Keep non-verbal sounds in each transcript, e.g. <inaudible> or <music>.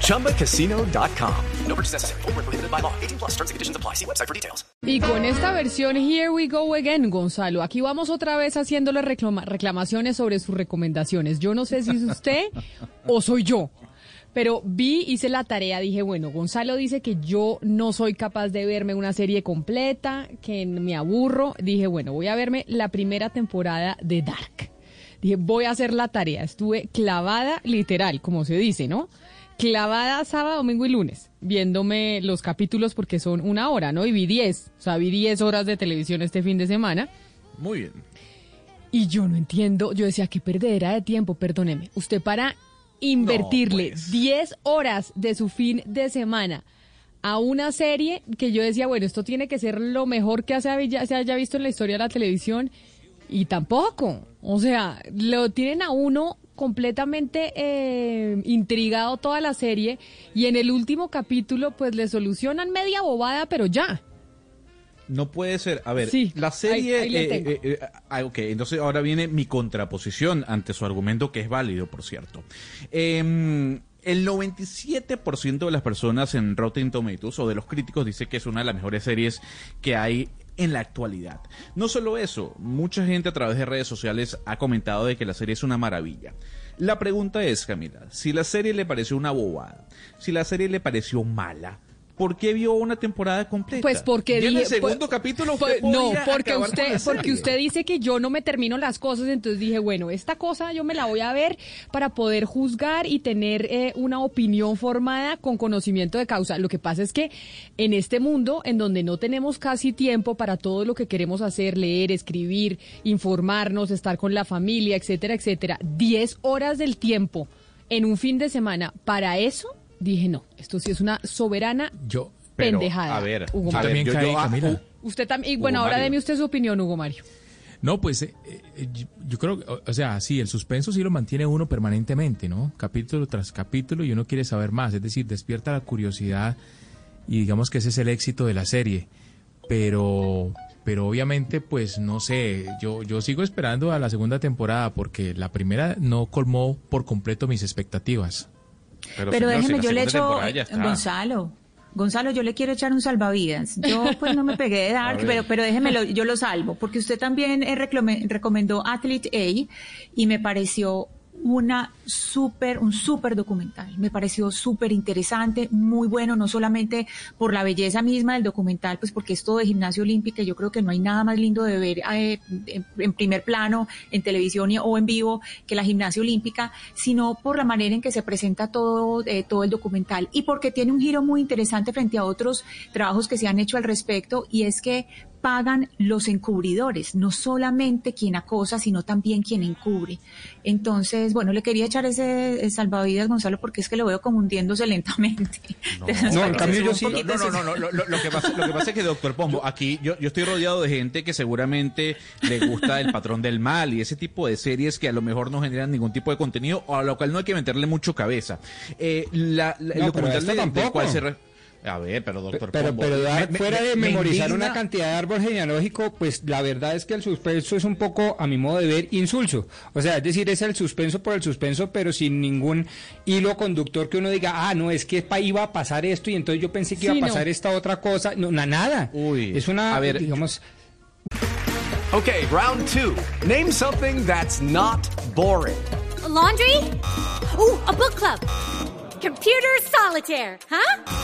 ChumbaCasino.com. No purchase necessary. Full prohibited by law. 18 plus terms and conditions apply. See website for details. Y con esta versión Here We Go Again, Gonzalo, aquí vamos otra vez haciéndole reclama- reclamaciones sobre sus recomendaciones. Yo no sé si es usted <laughs> o soy yo. Pero vi, hice la tarea, dije, bueno, Gonzalo dice que yo no soy capaz de verme una serie completa, que me aburro. Dije, bueno, voy a verme la primera temporada de Dark. Dije, voy a hacer la tarea. Estuve clavada, literal, como se dice, ¿no? Clavada sábado, domingo y lunes, viéndome los capítulos porque son una hora, ¿no? Y vi 10, o sea, vi 10 horas de televisión este fin de semana. Muy bien. Y yo no entiendo, yo decía, qué perdedera de tiempo, perdóneme. Usted para invertirle pues. 10 horas de su fin de semana a una serie que yo decía, bueno, esto tiene que ser lo mejor que se haya visto en la historia de la televisión y tampoco. O sea, lo tienen a uno completamente eh, intrigado toda la serie y en el último capítulo pues le solucionan media bobada, pero ya. No puede ser. A ver, Sí, la serie. ahí- ahí eh, eh, eh, ah, ok, entonces ahora viene mi contraposición ante su argumento, que es válido, por cierto. Em, el 97% de las personas en Rotten Tomatoes o de los críticos dice que es una de las mejores series que hay en la actualidad. No solo eso, mucha gente a través de redes sociales ha comentado de que la serie es una maravilla. La pregunta es, Camila, si la serie le pareció una bobada, si la serie le pareció mala, ¿por qué vio una temporada completa? Pues porque Ya en el segundo pues- capítulo pues, usted no, porque usted porque usted dice que yo no me termino las cosas, entonces dije, bueno, esta cosa yo me la voy a ver para poder juzgar y tener eh, una opinión formada con conocimiento de causa. Lo que pasa es que en este mundo en donde no tenemos casi tiempo para todo lo que queremos hacer, leer, escribir, informarnos, estar con la familia, etcétera, etcétera, 10 horas del tiempo en un fin de semana para eso, dije, no, esto sí es una soberana Yo, Pero, pendejada. A ver, Hugo Yo también caí, yo- ah, Camila. Usted también, y Hugo bueno, ahora Mario. deme usted su opinión, Hugo Mario. No, pues eh, eh, yo- creo, o- o sea, sí, el suspenso sí lo mantiene uno permanentemente, ¿no? Capítulo tras capítulo y uno quiere saber más, es decir, despierta la curiosidad y digamos que ese es el éxito de la serie. Pero, pero obviamente, pues no sé, yo, yo sigo esperando a la segunda temporada porque la primera no colmó por completo mis expectativas. Pero señor, déjeme, yo le echo. Gonzalo, Gonzalo, yo le quiero echar un salvavidas. Yo pues no me pegué de <laughs> Dark, pero, pero déjemelo, yo lo salvo, porque usted también eh, recomendó Athlete A y me pareció una súper, un súper documental. Me pareció súper interesante, muy bueno, no solamente por la belleza misma del documental, pues porque es todo de gimnasia olímpica yo creo que no hay nada más lindo de ver eh, en, primer plano, en televisión o en vivo, que la gimnasia olímpica, sino por la manera en que se presenta todo, eh, todo el documental y porque tiene un giro muy interesante frente a otros trabajos que se han hecho al respecto y es que pagan los encubridores, no solamente quien acosa, sino también quien encubre. Entonces, bueno, le quería echar ese eh, salvavidas, Gonzalo, porque es que lo veo como hundiéndose <laughs> lentamente. No, en cambio yo sí- No, no, no, no, no, lo, que pasa, lo que pasa es que, doctor Pombo, aquí yo, yo estoy rodeado de gente que seguramente le gusta El Patrón del Mal y ese tipo de series que a lo mejor no generan ningún tipo de contenido o a lo cual no hay que meterle mucho cabeza. Eh, la, la- el No, documental de- del tampoco. cual se... re- A ver, pero doctor Pero, Pombo... pero da- me- me- fuera de me memorizar una cantidad de árbol genealógico, pues la verdad es que el suspenso es un poco, a mi modo de ver, insulso. O sea, es decir, es el suspenso por el suspenso, pero sin ningún hilo conductor que uno diga, ah, no, es que pa- iba a pasar esto y entonces yo pensé que iba Sí, a no. pasar esta otra cosa. No, na- nada. Uy, es una, a ver, digamos, Okay, round two. Name something that's not boring. A laundry? Ooh, a book club. Computer solitaire, huh?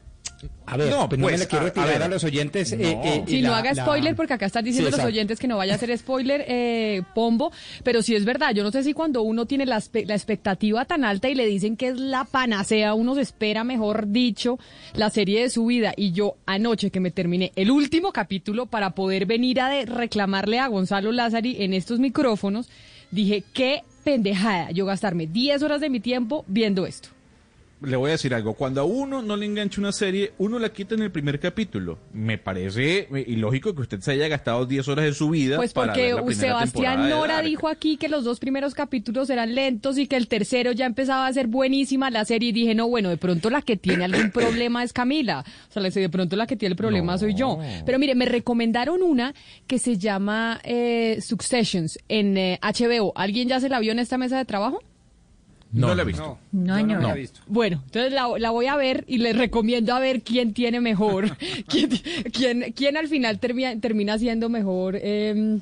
A ver, No, pues no pues, me le quiero a- a tirar a, los oyentes. eh, No. eh, Si no haga la- spoiler, porque acá están diciendo Sí, los oyentes que no vaya a hacer spoiler, eh, Pombo, pero sí es verdad, yo no sé si cuando uno tiene la expectativa tan alta y le dicen que es la panacea, uno se espera, mejor dicho, la serie de su vida. Y yo anoche que me terminé el último capítulo para poder venir a de- reclamarle a Gonzalo Lázari en estos micrófonos, dije, qué pendejada yo gastarme 10 horas de mi tiempo viendo esto. Le voy a decir algo. Cuando a uno no le engancha una serie, uno la quita en el primer capítulo. Me parece eh, ilógico que usted se haya gastado 10 horas de su vida Pues para porque ver la primera Sebastián Nora dijo aquí que los dos primeros capítulos eran lentos y que el tercero ya empezaba a ser buenísima la serie y dije, no, bueno, de pronto la que tiene algún <coughs> problema es Camila. O sea, de pronto la que tiene el problema soy yo. Pero mire, me recomendaron una que se llama eh, Successions en eh, HBO. ¿Alguien ya se la vio en esta mesa de trabajo? No, la he visto. No, No, no. la he visto. Bueno, entonces la, la voy a ver y les recomiendo a ver quién tiene mejor, <laughs> quién, quién, quién al final termina, termina siendo mejor. eh,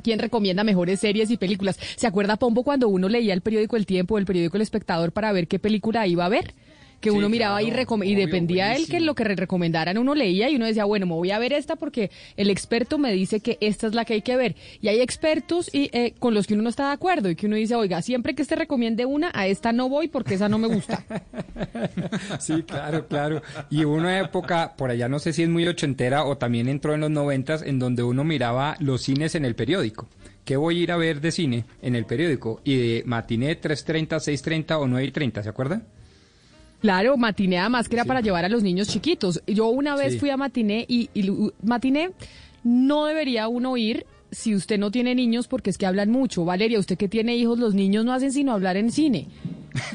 ¿Quién recomienda mejores series y películas? ¿Se acuerda, Pombo, cuando uno leía el periódico El Tiempo o el periódico El Espectador para ver qué película iba a ver? Que uno miraba y, recom- y dependía él que lo que recomendaran, uno leía y uno decía, bueno, me voy a ver esta porque el experto me dice que esta es la que hay que ver. Y hay expertos y, eh, con los que uno no está de acuerdo y que uno dice, oiga, siempre que este recomiende una, a esta no voy porque esa no me gusta. <laughs> Sí, claro, claro. Y hubo una época, por allá no sé si es muy ochentera o también entró en los noventas, en donde uno miraba los cines en el periódico. ¿Qué voy a ir a ver de cine en el periódico? Y de matiné 3.30, 6.30 o 9.30, ¿se acuerdan? Claro, matiné además que era para llevar a los niños chiquitos. Yo una vez Sí. fui a matiné y, matiné no debería uno ir si usted no tiene niños porque es que hablan mucho. Valeria, usted que tiene hijos, los niños no hacen sino hablar en cine.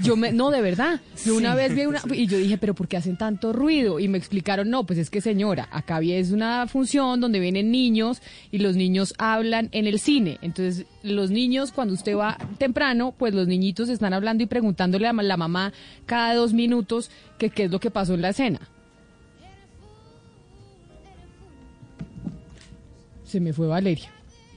Yo me, no, de verdad. Yo una vez vi una, y yo dije, pero ¿por qué hacen tanto ruido? Y me explicaron, no, pues es que señora, acá es una función donde vienen niños y los niños hablan en el cine. Entonces, los niños, cuando usted va temprano, pues los niñitos están hablando y preguntándole a la mamá cada dos minutos que qué es lo que pasó en la escena. Se me fue Valeria.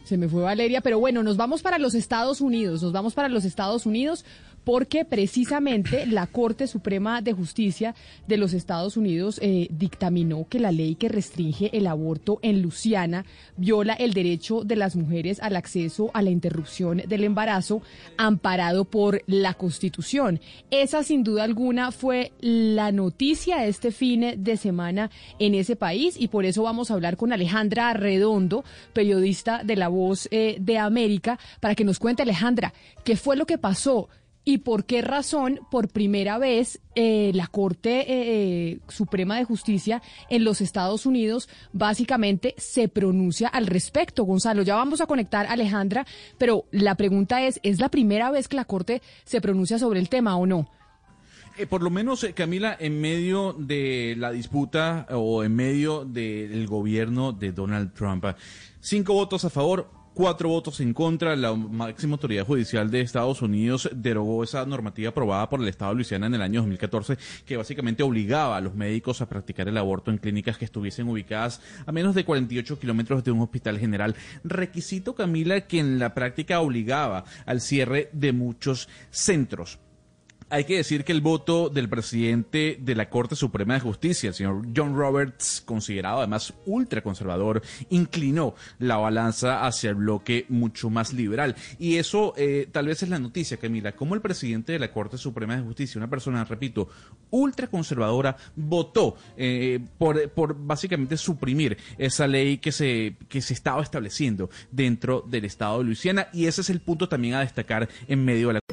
Se me fue Valeria, pero bueno, nos vamos para los Estados Unidos, nos vamos para los Estados Unidos porque precisamente la Corte Suprema de Justicia de los Estados Unidos eh, dictaminó que la ley que restringe el aborto en Luisiana viola el derecho de las mujeres al acceso a la interrupción del embarazo amparado por la Constitución. Esa sin duda alguna fue la noticia este fin de semana en ese país y por eso vamos a hablar con Alejandra Redondo, periodista de La Voz eh, de América, para que nos cuente Alejandra qué fue lo que pasó y por qué razón por primera vez eh, la Corte eh, Suprema de Justicia en los Estados Unidos básicamente se pronuncia al respecto. Gonzalo, ya vamos a conectar a Alejandra, pero la pregunta es, ¿es la primera vez que la Corte se pronuncia sobre el tema o no? Eh, por lo menos, eh, Camila, en medio de la disputa o en medio del gobierno de Donald Trump. Cinco votos a favor, cuatro votos en contra. La máxima autoridad judicial de Estados Unidos derogó esa normativa aprobada por el Estado de Luisiana en el año 2014 que básicamente obligaba a los médicos a practicar el aborto en clínicas que estuviesen ubicadas a menos de 48 kilómetros de un hospital general. Requisito, Camila, que en la práctica obligaba al cierre de muchos centros. Hay que decir que el voto del presidente de la Corte Suprema de Justicia, el señor John Roberts, considerado además ultraconservador, inclinó la balanza hacia el bloque mucho más liberal. Y eso eh, tal vez es la noticia, Camila, como el presidente de la Corte Suprema de Justicia, una persona, repito, ultraconservadora, votó eh, por, por básicamente suprimir esa ley que se, que se estaba estableciendo dentro del estado de Luisiana. Y ese es el punto también a destacar en medio de la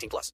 18 plus.